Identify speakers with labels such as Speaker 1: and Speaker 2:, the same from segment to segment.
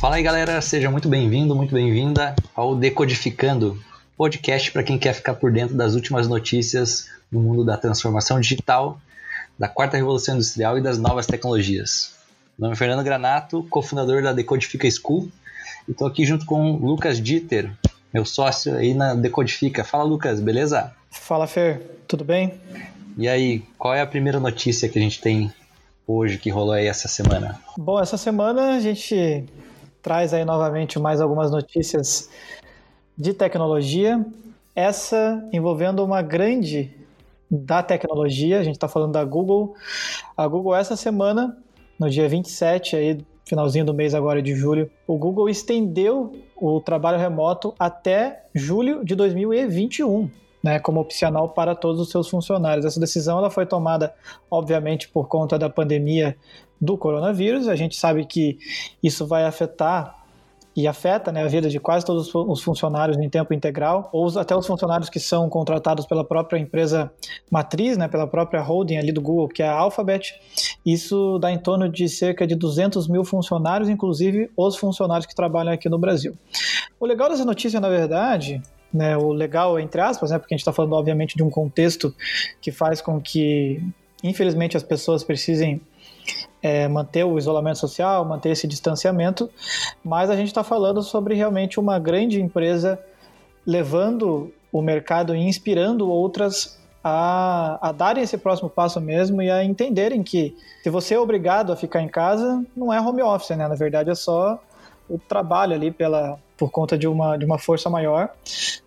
Speaker 1: Fala aí galera, seja muito bem-vindo, muito bem-vinda ao Decodificando, podcast para quem quer ficar por dentro das últimas notícias no mundo da transformação digital, da quarta revolução industrial e das novas tecnologias. Meu nome é Fernando Granato, cofundador da Decodifica School, e estou aqui junto com o Lucas Dieter, meu sócio aí na Decodifica. Fala Lucas, beleza?
Speaker 2: Fala Fer, tudo bem?
Speaker 1: E aí, qual é a primeira notícia que a gente tem hoje que rolou aí essa semana?
Speaker 2: Bom, essa semana a gente traz aí novamente mais algumas notícias de tecnologia. Essa envolvendo uma grande da tecnologia, a gente está falando da Google. A Google essa semana, no dia 27 aí, finalzinho do mês agora de julho, o Google estendeu o trabalho remoto até julho de 2021. Né, como opcional para todos os seus funcionários. Essa decisão ela foi tomada, obviamente, por conta da pandemia do coronavírus. A gente sabe que isso vai afetar e afeta né, a vida de quase todos os funcionários em tempo integral, ou até os funcionários que são contratados pela própria empresa matriz, né, pela própria holding ali do Google, que é a Alphabet. Isso dá em torno de cerca de 200 mil funcionários, inclusive os funcionários que trabalham aqui no Brasil. O legal dessa notícia, na verdade, né, o legal entre aspas, né, porque a gente está falando obviamente de um contexto que faz com que, infelizmente, as pessoas precisem é, manter o isolamento social, manter esse distanciamento, mas a gente está falando sobre realmente uma grande empresa levando o mercado e inspirando outras a, a, darem esse próximo passo mesmo e a entenderem que se você é obrigado a ficar em casa, não é home office, né? Na verdade é só o trabalho ali pela, por conta de uma, de uma força maior.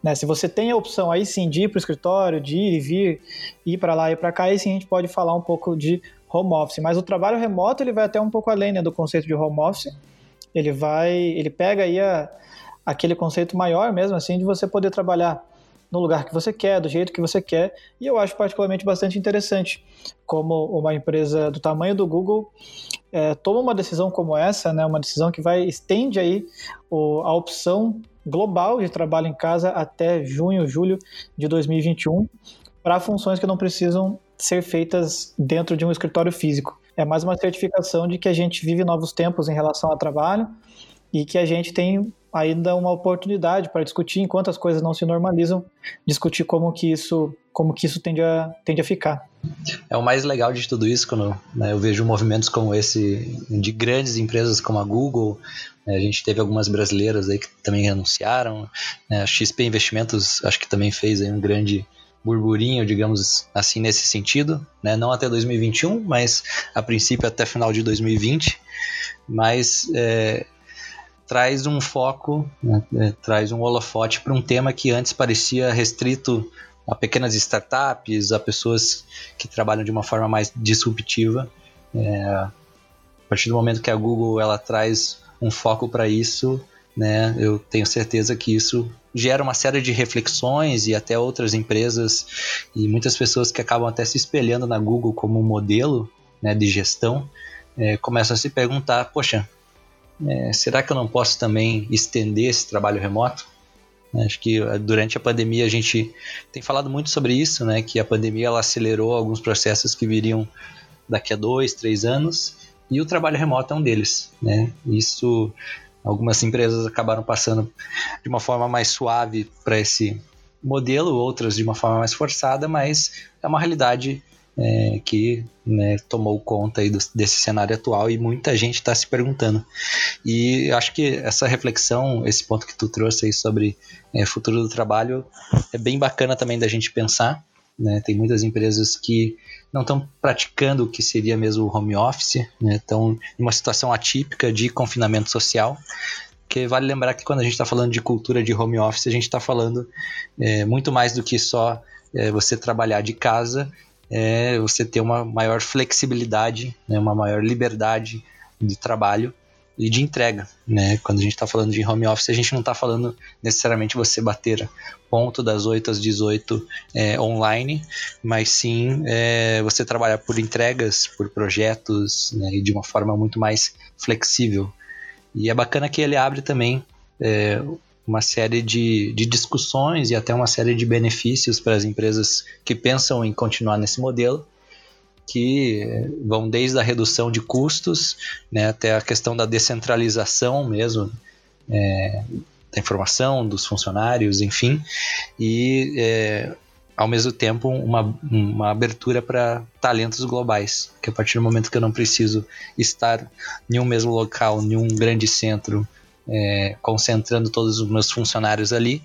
Speaker 2: Né? Se você tem a opção aí sim de ir para o escritório, de ir e vir, ir para lá e para cá, aí sim a gente pode falar um pouco de home office. Mas o trabalho remoto ele vai até um pouco além né, do conceito de home office. Ele vai, ele pega aí a, aquele conceito maior mesmo assim de você poder trabalhar no lugar que você quer, do jeito que você quer, e eu acho particularmente bastante interessante como uma empresa do tamanho do Google é, toma uma decisão como essa, né, uma decisão que vai estende aí o, a opção global de trabalho em casa até junho, julho de 2021 para funções que não precisam ser feitas dentro de um escritório físico. É mais uma certificação de que a gente vive novos tempos em relação ao trabalho e que a gente tem ainda uma oportunidade para discutir, enquanto as coisas não se normalizam, discutir como que isso, como que isso tende a, tende a ficar.
Speaker 1: É o mais legal de tudo isso quando né, eu vejo movimentos como esse de grandes empresas como a Google. Né, a gente teve algumas brasileiras aí que também anunciaram. Né, a XP Investimentos acho que também fez aí um grande burburinho, digamos assim, nesse sentido, né? não até 2021, mas a princípio até final de 2020, mas é, traz um foco, né? é, traz um holofote para um tema que antes parecia restrito a pequenas startups, a pessoas que trabalham de uma forma mais disruptiva. É, a partir do momento que a Google ela traz um foco para isso, né, eu tenho certeza que isso gera uma série de reflexões e até outras empresas e muitas pessoas que acabam até se espelhando na Google como modelo né, de gestão é, começam a se perguntar: poxa, é, será que eu não posso também estender esse trabalho remoto? É, acho que é, durante a pandemia a gente tem falado muito sobre isso, né? Que a pandemia ela acelerou alguns processos que viriam daqui a dois, três anos e o trabalho remoto é um deles, né? Isso Algumas empresas acabaram passando de uma forma mais suave para esse modelo, outras de uma forma mais forçada, mas é uma realidade é, que né, tomou conta aí do, desse cenário atual e muita gente está se perguntando. E acho que essa reflexão, esse ponto que tu trouxe aí sobre é, futuro do trabalho, é bem bacana também da gente pensar. Né? Tem muitas empresas que não estão praticando o que seria mesmo o home office, né? estão em uma situação atípica de confinamento social. Que vale lembrar que quando a gente está falando de cultura de home office, a gente está falando é, muito mais do que só é, você trabalhar de casa, é você ter uma maior flexibilidade, né? uma maior liberdade de trabalho e de entrega, né? Quando a gente está falando de home office, a gente não está falando necessariamente você bater ponto das 8 às 18 é, online, mas sim é, você trabalhar por entregas, por projetos, né? E de uma forma muito mais flexível. E é bacana que ele abre também é, uma série de, de discussões e até uma série de benefícios para as empresas que pensam em continuar nesse modelo, que vão desde a redução de custos né, até a questão da descentralização mesmo é, da informação, dos funcionários, enfim, e é, ao mesmo tempo uma, uma abertura para talentos globais, que a partir do momento que eu não preciso estar em um mesmo local, em um grande centro, é, concentrando todos os meus funcionários ali,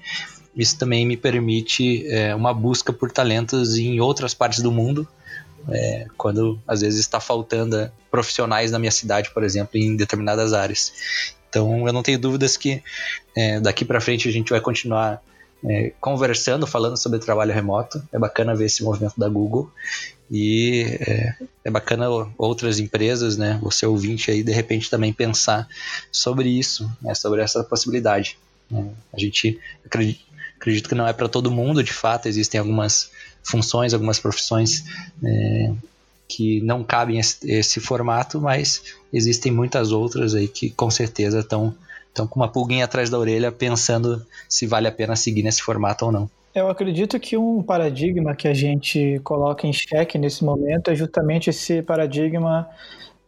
Speaker 1: isso também me permite é, uma busca por talentos em outras partes do mundo, é, quando às vezes está faltando profissionais na minha cidade, por exemplo, em determinadas áreas. Então eu não tenho dúvidas que é, daqui para frente a gente vai continuar é, conversando, falando sobre trabalho remoto. É bacana ver esse movimento da Google e é, é, bacana outras empresas, né, você ouvinte aí, de repente também pensar sobre isso, né, sobre essa possibilidade. Né. A gente acredita, acredito que não é para todo mundo, de fato, existem algumas funções, algumas profissões é, que não cabem esse, esse formato, mas existem muitas outras aí que com certeza estão estão com uma pulguinha atrás da orelha pensando se vale a pena seguir nesse formato ou não.
Speaker 2: Eu acredito que um paradigma que a gente coloca em xeque nesse momento é justamente esse paradigma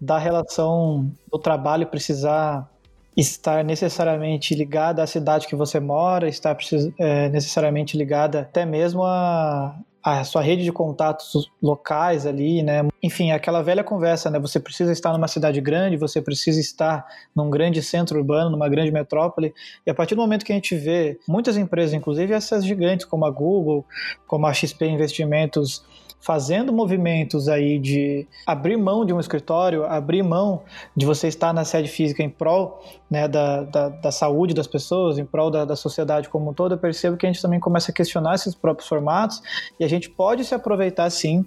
Speaker 2: da relação do trabalho precisar estar necessariamente ligada à cidade que você mora, estar é, necessariamente ligada até mesmo a, a sua rede de contatos locais ali, né? Enfim, aquela velha conversa, né? Você precisa estar numa cidade grande, você precisa estar num grande centro urbano, numa grande metrópole. E a partir do momento que a gente vê muitas empresas, inclusive essas gigantes como a Google, como a XP Investimentos, fazendo movimentos aí de abrir mão de um escritório, abrir mão de você estar na sede física em prol né, da, da, da saúde das pessoas, em prol da, da sociedade como um todo, eu percebo que a gente também começa a questionar esses próprios formatos e a gente pode se aproveitar sim.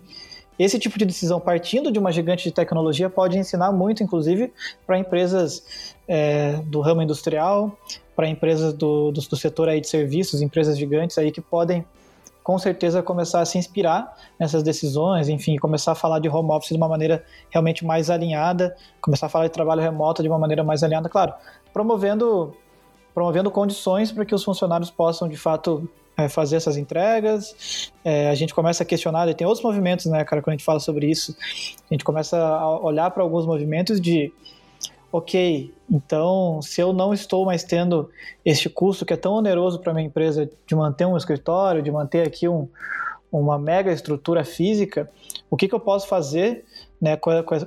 Speaker 2: Esse tipo de decisão partindo de uma gigante de tecnologia pode ensinar muito, inclusive, para empresas é, do ramo industrial, para empresas do, do, do, setor aí de serviços, empresas gigantes aí que podem com certeza começar a se inspirar nessas decisões, enfim, começar a falar de home office de uma maneira realmente mais alinhada, começar a falar de trabalho remoto de uma maneira mais alinhada, claro, promovendo promovendo condições para que os funcionários possam de fato é, fazer essas entregas. É, a gente começa a questionar, e tem outros movimentos, né, cara, quando a gente fala sobre isso, a gente começa a olhar para alguns movimentos de ok, então se eu não estou mais tendo este custo que é tão oneroso para minha empresa de manter um escritório, de manter aqui um, uma mega estrutura física, o que, que eu posso fazer né, com, com,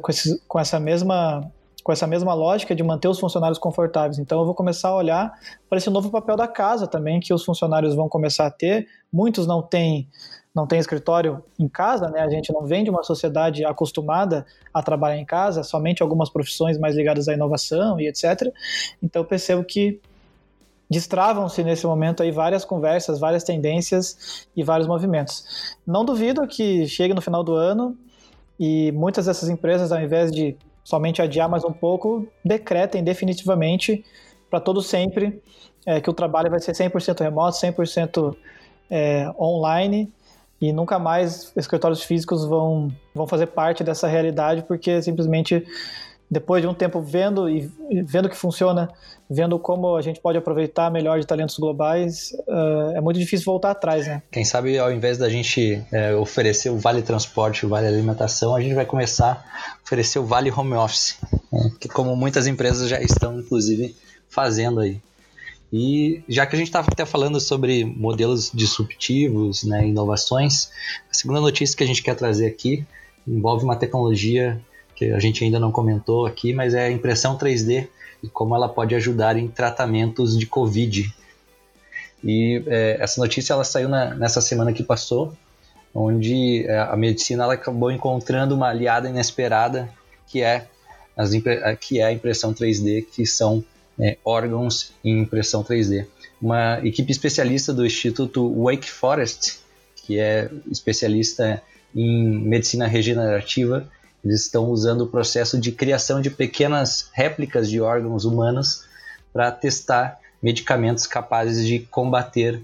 Speaker 2: com, essa mesma com essa mesma lógica de manter os funcionários confortáveis. Então eu vou começar a olhar para esse novo papel da casa também que os funcionários vão começar a ter. Muitos não têm não tem escritório em casa, né? A gente não vem de uma sociedade acostumada a trabalhar em casa, somente algumas profissões mais ligadas à inovação e etc. Então percebo que destravam-se nesse momento aí várias conversas, várias tendências e vários movimentos. Não duvido que chegue no final do ano e muitas dessas empresas, ao invés de somente adiar mais um pouco, decretem definitivamente para todo sempre é, que o trabalho vai ser 100% remoto, 100% é, online e nunca mais escritórios físicos vão, vão fazer parte dessa realidade, porque simplesmente depois de um tempo vendo e vendo que funciona, vendo como a gente pode aproveitar melhor de talentos globais, uh, é muito difícil voltar atrás, né?
Speaker 1: Quem sabe ao invés da gente é, oferecer o vale transporte, o vale alimentação, a gente vai começar a oferecer o vale home office, né? que como muitas empresas já estão inclusive fazendo aí. E já que a gente estava até falando sobre modelos disruptivos, né, inovações, a segunda notícia que a gente quer trazer aqui envolve uma tecnologia que a gente ainda não comentou aqui, mas é a impressão 3D e como ela pode ajudar em tratamentos de Covid. E é, essa notícia ela saiu na, nessa semana que passou, onde é, a medicina ela acabou encontrando uma aliada inesperada que é, as, que é a impressão 3D, que são é, órgãos em impressão 3D. Uma equipe especialista do Instituto Wake Forest, que é especialista em medicina regenerativa, eles estão usando o processo de criação de pequenas réplicas de órgãos humanos para testar medicamentos capazes de combater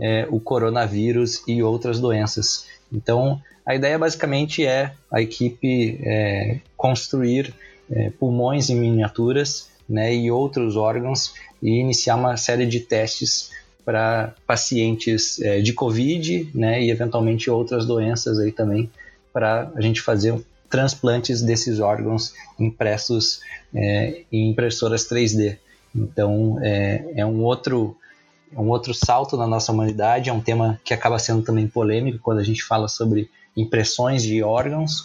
Speaker 1: é, o coronavírus e outras doenças. Então, a ideia basicamente é a equipe é, construir é, pulmões em miniaturas né, e outros órgãos e iniciar uma série de testes para pacientes é, de Covid, né, e eventualmente outras doenças aí também, para a gente fazer transplantes desses órgãos impressos é, em impressoras 3D. Então é, é um outro é um outro salto na nossa humanidade, é um tema que acaba sendo também polêmico quando a gente fala sobre impressões de órgãos,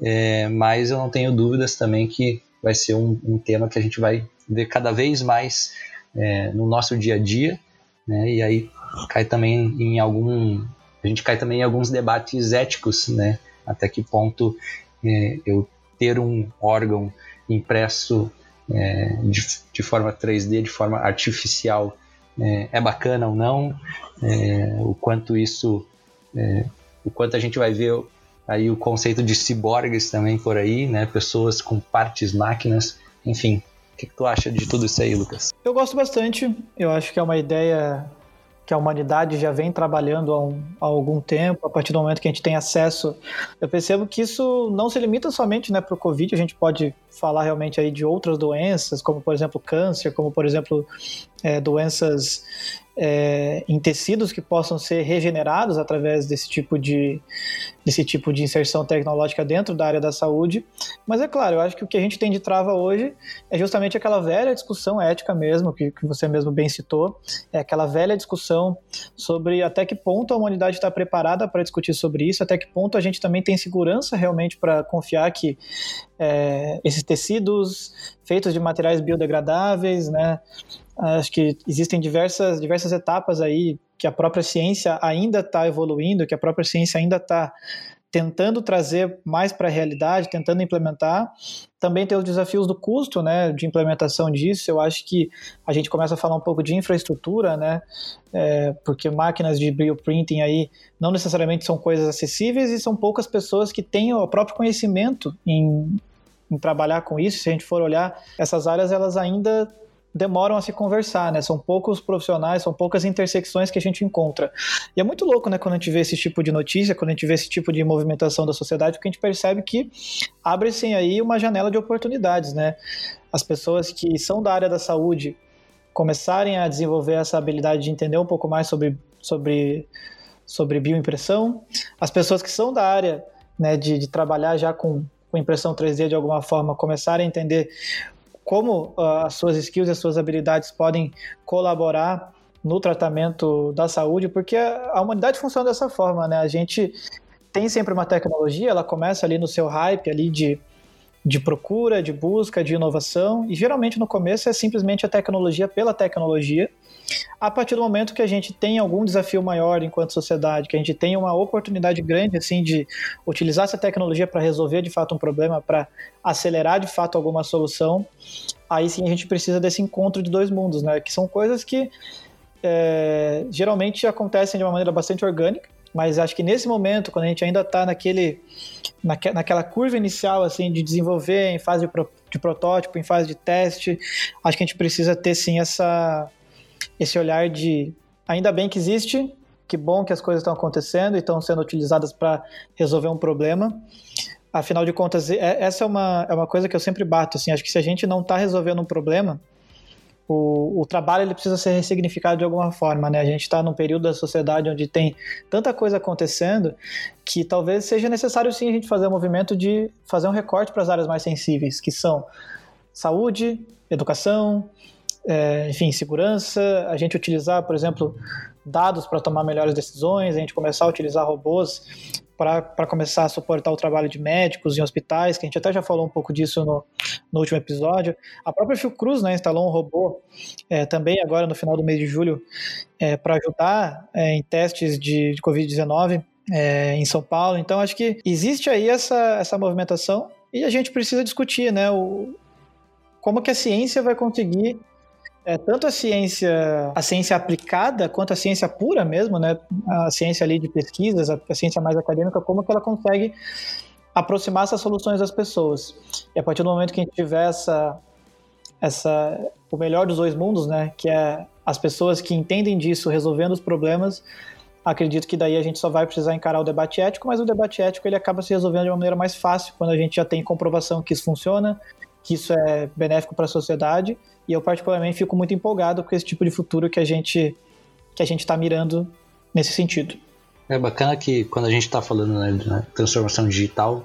Speaker 1: é, mas eu não tenho dúvidas também que vai ser um, um tema que a gente vai ver cada vez mais é, no nosso dia a dia, né? E aí cai também em algum, a gente cai também em alguns debates éticos, né? Até que ponto é, eu ter um órgão impresso é, de, de, forma 3D, de forma artificial, é, é bacana ou não, é, o quanto isso, é, o quanto a gente vai ver aí o conceito de ciborgues também por aí, né? Pessoas com partes máquinas, enfim. O que, que tu acha de tudo isso aí, Lucas?
Speaker 2: Eu gosto bastante. Eu acho que é uma ideia que a humanidade já vem trabalhando há, um, há, algum tempo, a partir do momento que a gente tem acesso. Eu percebo que isso não se limita somente né, para o Covid, a gente pode falar realmente aí de outras doenças, como por exemplo câncer, como por exemplo é, doenças é, em tecidos que possam ser regenerados através desse tipo de desse tipo de inserção tecnológica dentro da área da saúde. Mas é claro, eu acho que o que a gente tem de trava hoje é justamente aquela velha discussão ética mesmo, que, que você mesmo bem citou, é aquela velha discussão sobre até que ponto a humanidade está preparada para discutir sobre isso, até que ponto a gente também tem segurança realmente para confiar que é, esses tecidos feitos de materiais biodegradáveis, né, Acho que existem diversas, diversas etapas aí que a própria ciência ainda está evoluindo, que a própria ciência ainda está tentando trazer mais para a realidade, tentando implementar. Também tem os desafios do custo, né, de implementação disso. Eu acho que a gente começa a falar um pouco de infraestrutura, né, é, porque máquinas de bioprinting aí não necessariamente são coisas acessíveis e são poucas pessoas que têm o próprio conhecimento em, em trabalhar com isso. Se a gente for olhar, essas áreas elas ainda demoram a se conversar, né? São poucos profissionais, são poucas intersecções que a gente encontra. E é muito louco, né, quando a gente vê esse tipo de notícia, quando a gente vê esse tipo de movimentação da sociedade, porque a gente percebe que abre-se aí uma janela de oportunidades, né? As pessoas que são da área da saúde começarem a desenvolver essa habilidade de entender um pouco mais sobre, sobre, sobre bioimpressão, as pessoas que são da área né, de, de trabalhar já com, com impressão 3D de alguma forma começarem a entender como uh, as suas skills e as suas habilidades podem colaborar no tratamento da saúde, porque a humanidade funciona dessa forma, né? A gente tem sempre uma tecnologia, ela começa ali no seu hype ali de, de procura, de busca, de inovação, e geralmente no começo é simplesmente a tecnologia pela tecnologia, a partir do momento que a gente tem algum desafio maior enquanto sociedade, que a gente tem uma oportunidade grande assim de utilizar essa tecnologia para resolver de fato um problema, para acelerar de fato alguma solução, aí sim a gente precisa desse encontro de dois mundos, né? Que são coisas que é, geralmente acontecem de uma maneira bastante orgânica, mas acho que nesse momento, quando a gente ainda está naquele, naque, naquela curva inicial assim de desenvolver em fase de, de protótipo, em fase de teste, acho que a gente precisa ter sim essa esse olhar de ainda bem que existe, que bom que as coisas estão acontecendo e estão sendo utilizadas para resolver um problema. Afinal de contas, é, essa é uma, é uma coisa que eu sempre bato. Assim, acho que se a gente não está resolvendo um problema, o, o, trabalho ele precisa ser ressignificado de alguma forma. Né? A gente está num período da sociedade onde tem tanta coisa acontecendo que talvez seja necessário sim a gente fazer um movimento de fazer um recorte para as áreas mais sensíveis, que são saúde, educação, é, enfim, segurança, a gente utilizar, por exemplo, dados para tomar melhores decisões, a gente começar a utilizar robôs para começar a suportar o trabalho de médicos em hospitais, que a gente até já falou um pouco disso no, no último episódio. A própria Fiocruz né, instalou um robô é, também agora no final do mês de julho é, para ajudar é, em testes de, de Covid-19 é, em São Paulo. Então acho que existe aí essa, essa movimentação e a gente precisa discutir né, o, como que a ciência vai conseguir é, tanto a ciência, a ciência aplicada quanto a ciência pura mesmo, né? A ciência ali de pesquisas, a, a ciência mais acadêmica, como que ela consegue aproximar essas soluções das pessoas. E a partir do momento que a gente tiver essa, essa, o melhor dos dois mundos, né? Que é as pessoas que entendem disso resolvendo os problemas, acredito que daí a gente só vai precisar encarar o debate ético, mas o debate ético ele acaba se resolvendo de uma maneira mais fácil quando a gente já tem comprovação que isso funciona, que isso é benéfico para a sociedade e eu particularmente fico muito empolgado com esse tipo de futuro que a gente que a gente está mirando nesse sentido.
Speaker 1: É bacana que quando a gente está falando né, de transformação digital,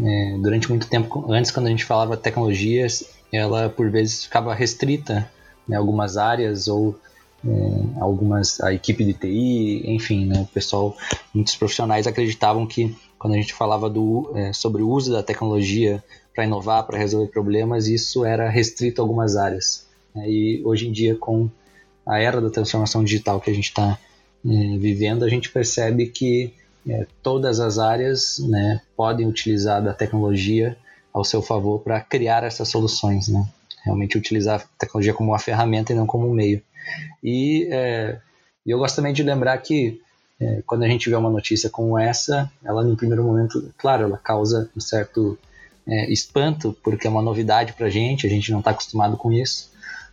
Speaker 1: é, durante muito tempo, antes quando a gente falava tecnologias, ela por vezes ficava restrita né, algumas áreas ou é, algumas a equipe de TI, enfim, né, o pessoal, muitos profissionais acreditavam que quando a gente falava do, é, sobre o uso da tecnologia para inovar, para resolver problemas, isso era restrito a algumas áreas. Né, e hoje em dia, com a era da transformação digital que a gente está é, vivendo, a gente percebe que é, todas as áreas né, podem utilizar da tecnologia ao seu favor para criar essas soluções, né? Realmente utilizar a tecnologia como uma ferramenta e não como um meio. E é, eu gosto também de lembrar que é, quando a gente vê uma notícia como essa, ela no primeiro momento, claro, ela causa um certo é, espanto, porque é uma novidade para a gente, a gente não está acostumado com isso,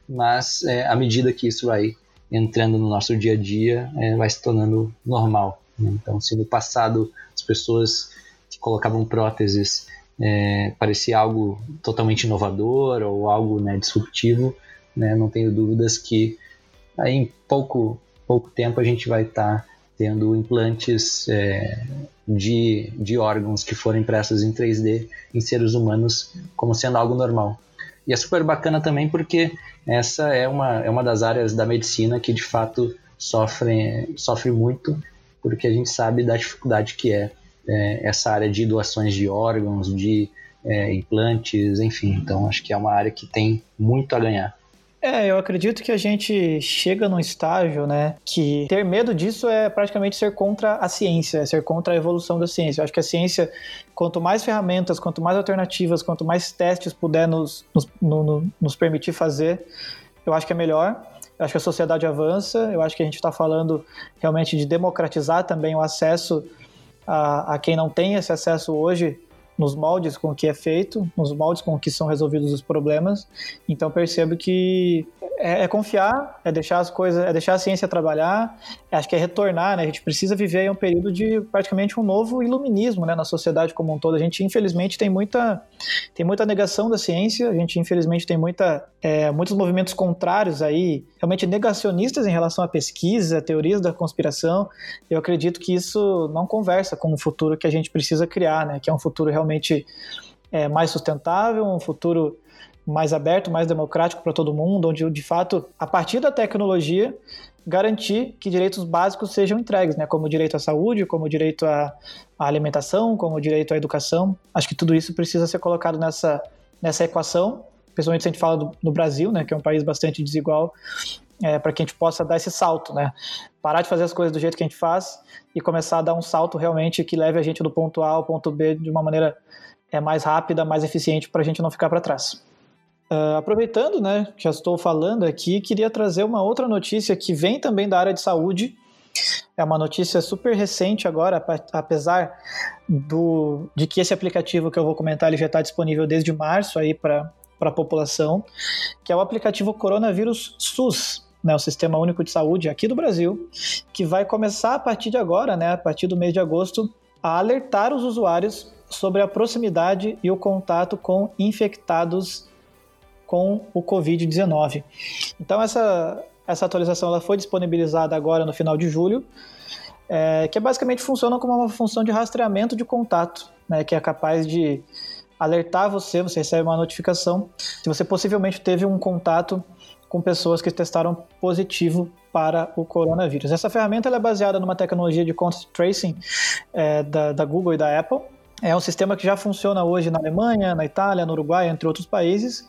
Speaker 1: mas é, à medida que isso vai entrando no nosso dia a dia, é, vai se tornando normal. Né? Então, se no passado as pessoas que colocavam próteses é, parecia algo totalmente inovador ou algo né, disruptivo, né, não tenho dúvidas que aí em pouco, pouco tempo a gente vai estar tá tendo implantes é, de, de órgãos que foram impressos em 3D em seres humanos como sendo algo normal. E é super bacana também porque essa é uma, é uma das áreas da medicina que de fato sofre, sofre muito, porque a gente sabe da dificuldade que é, é essa área de doações de órgãos, de é, implantes, enfim. Então acho que é uma área que tem muito a ganhar.
Speaker 2: É, eu acredito que a gente chega num estágio, né, que ter medo disso é praticamente ser contra a ciência, é ser contra a evolução da ciência. Eu acho que a ciência, quanto mais ferramentas, quanto mais alternativas, quanto mais testes puder nos, nos, no, nos permitir fazer, eu acho que é melhor. Eu acho que a sociedade avança, eu acho que a gente está falando realmente de democratizar também o acesso a, a quem não tem esse acesso hoje nos moldes com que é feito, nos moldes com que são resolvidos os problemas. Então percebo que é, é, confiar, é deixar as coisas, é deixar a ciência trabalhar, acho que é retornar, né? A gente precisa viver um período de praticamente um novo iluminismo, né, na sociedade como um todo. A gente infelizmente tem muita tem muita negação da ciência, a gente infelizmente tem muita é, muitos movimentos contrários aí, realmente negacionistas em relação à pesquisa, teorias da conspiração. Eu acredito que isso não conversa com o futuro que a gente precisa criar, né? Que é um futuro realmente é, mais sustentável, um futuro mais aberto, mais democrático para todo mundo, onde de fato, a partir da tecnologia, garantir que direitos básicos sejam entregues, né? como o direito à saúde, como o direito à, alimentação, como o direito à educação. Acho que tudo isso precisa ser colocado nessa, nessa equação, principalmente se a gente fala do, no Brasil, né? que é um país bastante desigual, é, para que a gente possa dar esse salto, né? Parar de fazer as coisas do jeito que a gente faz e começar a dar um salto realmente que leve a gente do ponto A ao ponto B de uma maneira é, mais rápida, mais eficiente, para a gente não ficar para trás. Uh, aproveitando, né, já estou falando aqui, queria trazer uma outra notícia que vem também da área de saúde. É uma notícia super recente agora, apesar do, de que esse aplicativo que eu vou comentar ele já está disponível desde março aí para a população, que é o aplicativo Coronavírus SUS, né, o Sistema Único de Saúde aqui do Brasil, que vai começar a partir de agora, né, a partir do mês de agosto, a alertar os usuários sobre a proximidade e o contato com infectados com o Covid-19. Então essa, essa atualização ela foi disponibilizada agora no final de julho, é, que basicamente funciona como uma função de rastreamento de contato, né, que é capaz de alertar você, você recebe uma notificação se você possivelmente teve um contato com pessoas que testaram positivo para o coronavírus. Essa ferramenta é baseada numa tecnologia de contact tracing é, da, da Google e da Apple. É um sistema que já funciona hoje na Alemanha, na Itália, no Uruguai, entre outros países.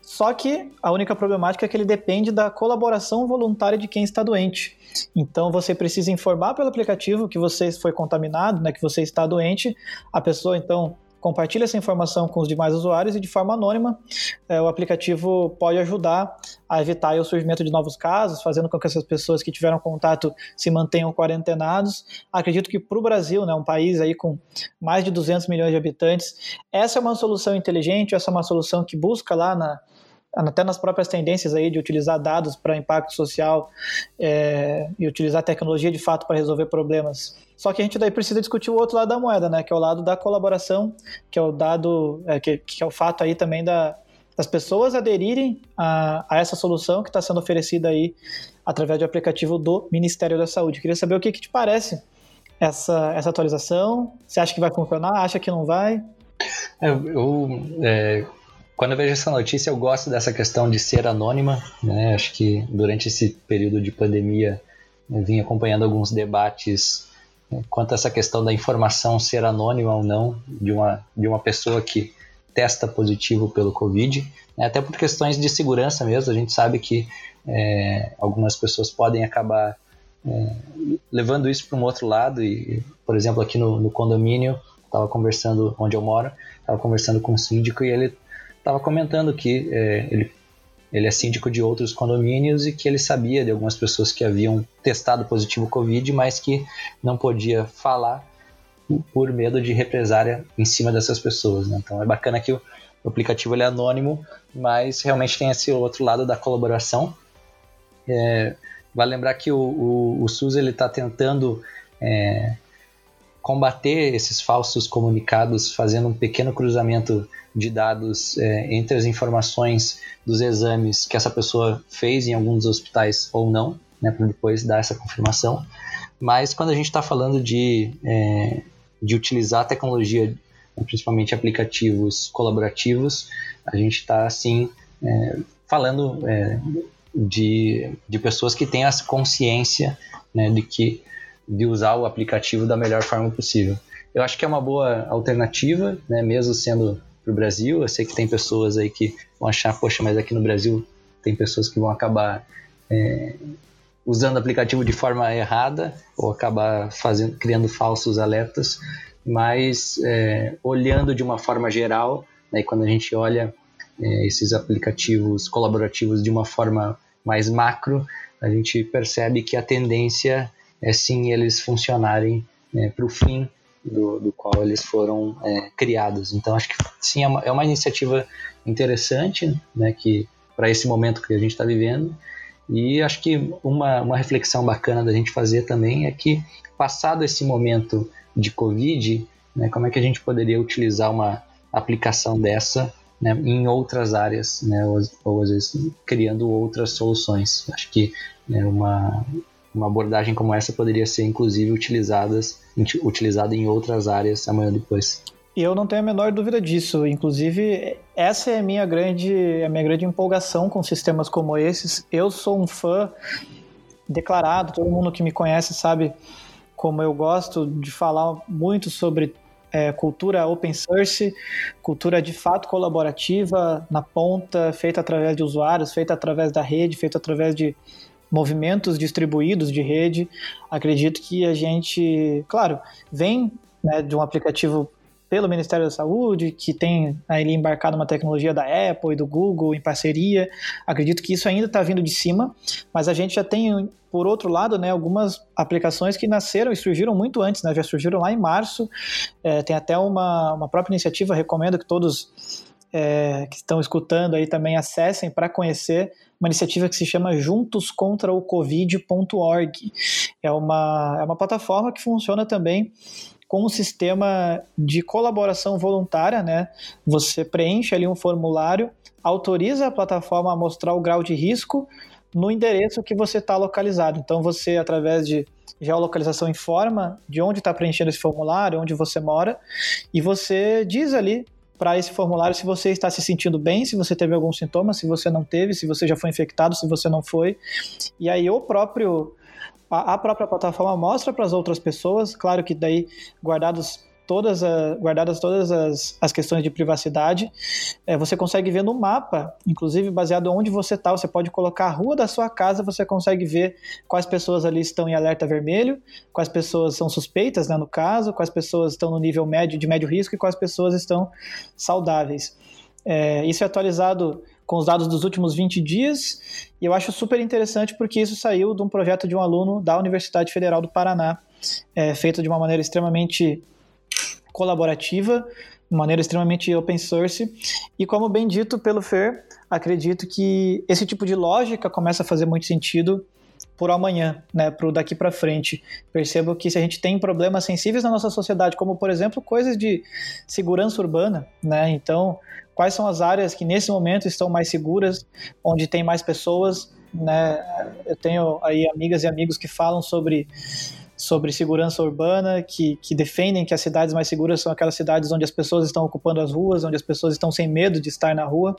Speaker 2: Só que a única problemática é que ele depende da colaboração voluntária de quem está doente. Então você precisa informar pelo aplicativo que você foi contaminado, né, que você está doente. A pessoa então compartilha essa informação com os demais usuários e de forma anônima é, o aplicativo pode ajudar a evitar o surgimento de novos casos, fazendo com que essas pessoas que tiveram contato se mantenham quarentenados. Acredito que para o Brasil, né, um país aí com mais de 200 milhões de habitantes, essa é uma solução inteligente, essa é uma solução que busca lá na até nas próprias tendências aí de utilizar dados para impacto social é, e utilizar tecnologia de fato para resolver problemas. Só que a gente daí precisa discutir o outro lado da moeda, né? Que é o lado da colaboração, que é o dado, é, que, que é o fato aí também da, das pessoas aderirem a, a essa solução que está sendo oferecida aí através do aplicativo do Ministério da Saúde. Queria saber o que, que te parece essa, essa atualização. Você acha que vai funcionar? Acha que não vai?
Speaker 1: É, eu, eu é, quando eu vejo essa notícia, eu gosto dessa questão de ser anônima. Né? Acho que durante esse período de pandemia, eu vim acompanhando alguns debates né, quanto a essa questão da informação ser anônima ou não de uma, de uma pessoa que testa positivo pelo Covid, né? até por questões de segurança mesmo. A gente sabe que é, algumas pessoas podem acabar é, levando isso para um outro lado. E, por exemplo, aqui no, no condomínio, estava conversando onde eu moro, estava conversando com um síndico e ele estava comentando que é, ele ele é síndico de outros condomínios e que ele sabia de algumas pessoas que haviam testado positivo Covid, mas que não podia falar por medo de represária em cima dessas pessoas. Né? Então é bacana que o, aplicativo ele é anônimo, mas realmente tem esse outro lado da colaboração. É, vale lembrar que o, o, o SUS está tentando é, combater esses falsos comunicados, fazendo um pequeno cruzamento de dados é, entre as informações dos exames que essa pessoa fez em alguns hospitais ou não, né, para depois dar essa confirmação. Mas quando a gente está falando de é, de utilizar a tecnologia, principalmente aplicativos colaborativos, a gente está assim é, falando é, de, de pessoas que têm a consciência né, de que de usar o aplicativo da melhor forma possível. Eu acho que é uma boa alternativa, né, mesmo sendo para o Brasil. Eu sei que tem pessoas aí que vão achar, poxa, mas aqui no Brasil tem pessoas que vão acabar é, usando o aplicativo de forma errada ou acabar fazendo, criando falsos alertas, mas é, olhando de uma forma geral, né, quando a gente olha é, esses aplicativos colaborativos de uma forma mais macro, a gente percebe que a tendência é sim eles funcionarem né, para o fim do, do, qual eles foram é, criados. Então acho que sim é uma, é uma iniciativa interessante, né, que para esse momento que a gente está vivendo e acho que uma, uma reflexão bacana da gente fazer também é que, passado esse momento de Covid, né, como é que a gente poderia utilizar uma aplicação dessa né, em outras áreas, né, ou, ou, às vezes criando outras soluções. Acho que né, uma, uma abordagem como essa poderia ser, inclusive, utilizadas, utilizada em outras áreas amanhã depois.
Speaker 2: E eu não tenho a menor dúvida disso. Inclusive, essa é a minha grande, a minha grande empolgação com sistemas como esses. Eu sou um fã declarado, todo mundo que me conhece sabe como eu gosto de falar muito sobre é, cultura open source, cultura de fato colaborativa, na ponta, feita através de usuários, feita através da rede, feita através de movimentos distribuídos de rede. Acredito que a gente, claro, vem né, de um aplicativo pelo Ministério da Saúde, que tem ali embarcado uma tecnologia da Apple e do Google em parceria. Acredito que isso ainda está vindo de cima, mas a gente já tem, por outro lado, né, algumas aplicações que nasceram e surgiram muito antes, né, já surgiram lá em março. É, tem até uma, uma própria iniciativa, recomendo que todos é, que estão escutando aí também acessem para conhecer uma iniciativa que se chama Juntos contra o Covid.org. É uma, é uma plataforma que funciona também com um sistema de colaboração voluntária, né? Você preenche ali um formulário, autoriza a plataforma a mostrar o grau de risco no endereço que você está localizado. Então você, através de geolocalização, informa de onde está preenchendo esse formulário, onde você mora, e você diz ali para esse formulário se você está se sentindo bem, se você teve algum sintoma, se você não teve, se você já foi infectado, se você não foi. E aí o próprio a, própria plataforma mostra para as outras pessoas, claro que daí guardados todas, a, guardadas todas as, as questões de privacidade, é, você consegue ver no mapa, inclusive baseado onde você está, você pode colocar a rua da sua casa, você consegue ver quais pessoas ali estão em alerta vermelho, quais pessoas são suspeitas, né, no caso, quais pessoas estão no nível médio de médio risco e quais pessoas estão saudáveis. É, isso é atualizado com os dados dos últimos 20 dias, e eu acho super interessante porque isso saiu de um projeto de um aluno da Universidade Federal do Paraná, é, feito de uma maneira extremamente colaborativa, de maneira extremamente open source, e como bem dito pelo Fer, acredito que esse tipo de lógica começa a fazer muito sentido por amanhã, né, para daqui para frente. Percebo que se a gente tem problemas sensíveis na nossa sociedade, como por exemplo coisas de segurança urbana, né, então quais são as áreas que nesse momento estão mais seguras, onde tem mais pessoas, né, eu tenho aí amigas e amigos que falam sobre sobre segurança urbana, que, que defendem que as cidades mais seguras são aquelas cidades onde as pessoas estão ocupando as ruas, onde as pessoas estão sem medo de estar na rua.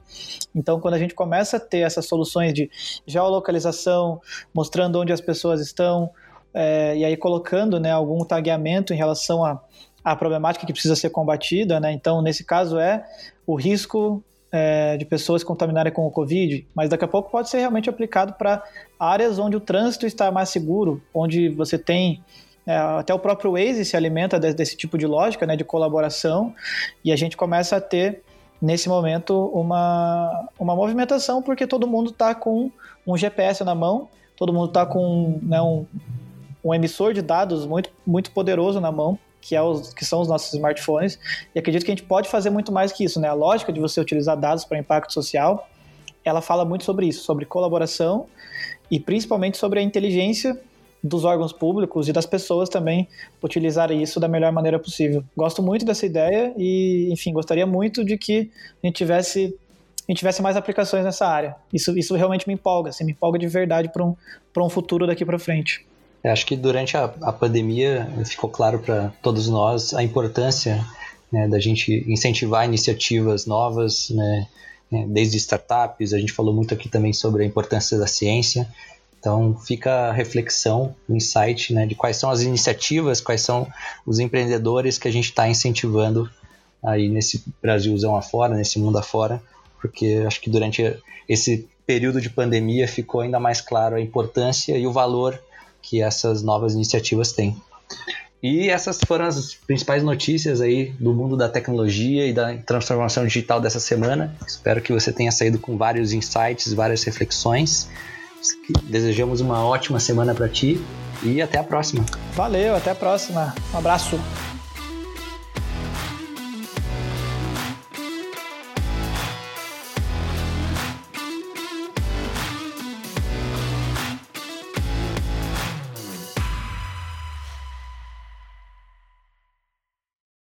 Speaker 2: Então, quando a gente começa a ter essas soluções de geolocalização, mostrando onde as pessoas estão, é, e aí colocando né, algum tagueamento em relação a a problemática que precisa ser combatida, né? Então, nesse caso é o risco é, de pessoas contaminarem com o Covid, mas daqui a pouco pode ser realmente aplicado para áreas onde o trânsito está mais seguro, onde você tem é, até o próprio Waze se alimenta desse, desse tipo de lógica, né, de colaboração, e a gente começa a ter nesse momento uma, uma movimentação porque todo mundo está com um GPS na mão, todo mundo está com né, um, um emissor de dados muito, muito poderoso na mão que, é os, que são os nossos smartphones, e acredito que a gente pode fazer muito mais que isso, né? A lógica de você utilizar dados para impacto social, ela fala muito sobre isso, sobre colaboração e principalmente sobre a inteligência dos órgãos públicos e das pessoas também utilizarem isso da melhor maneira possível. Gosto muito dessa ideia e, enfim, gostaria muito de que a gente tivesse a gente tivesse mais aplicações nessa área. Isso, isso realmente me empolga, assim, me empolga de verdade para um, um futuro daqui para frente.
Speaker 1: Eu acho que durante a, a pandemia ficou claro para todos nós a importância né, da gente incentivar iniciativas novas, né, né, desde startups, a gente falou muito aqui também sobre a importância da ciência. Então fica a reflexão, o insight né, de quais são as iniciativas, quais são os empreendedores que a gente está incentivando aí nesse Brasilzão afora, nesse mundo afora, porque acho que durante esse período de pandemia ficou ainda mais claro a importância e o valor que essas novas iniciativas têm. E essas foram as principais notícias aí do mundo da tecnologia e da transformação digital dessa semana. Espero que você tenha saído com vários insights, várias reflexões. Desejamos uma ótima semana para ti e até a próxima.
Speaker 2: Valeu, até a próxima. Um abraço.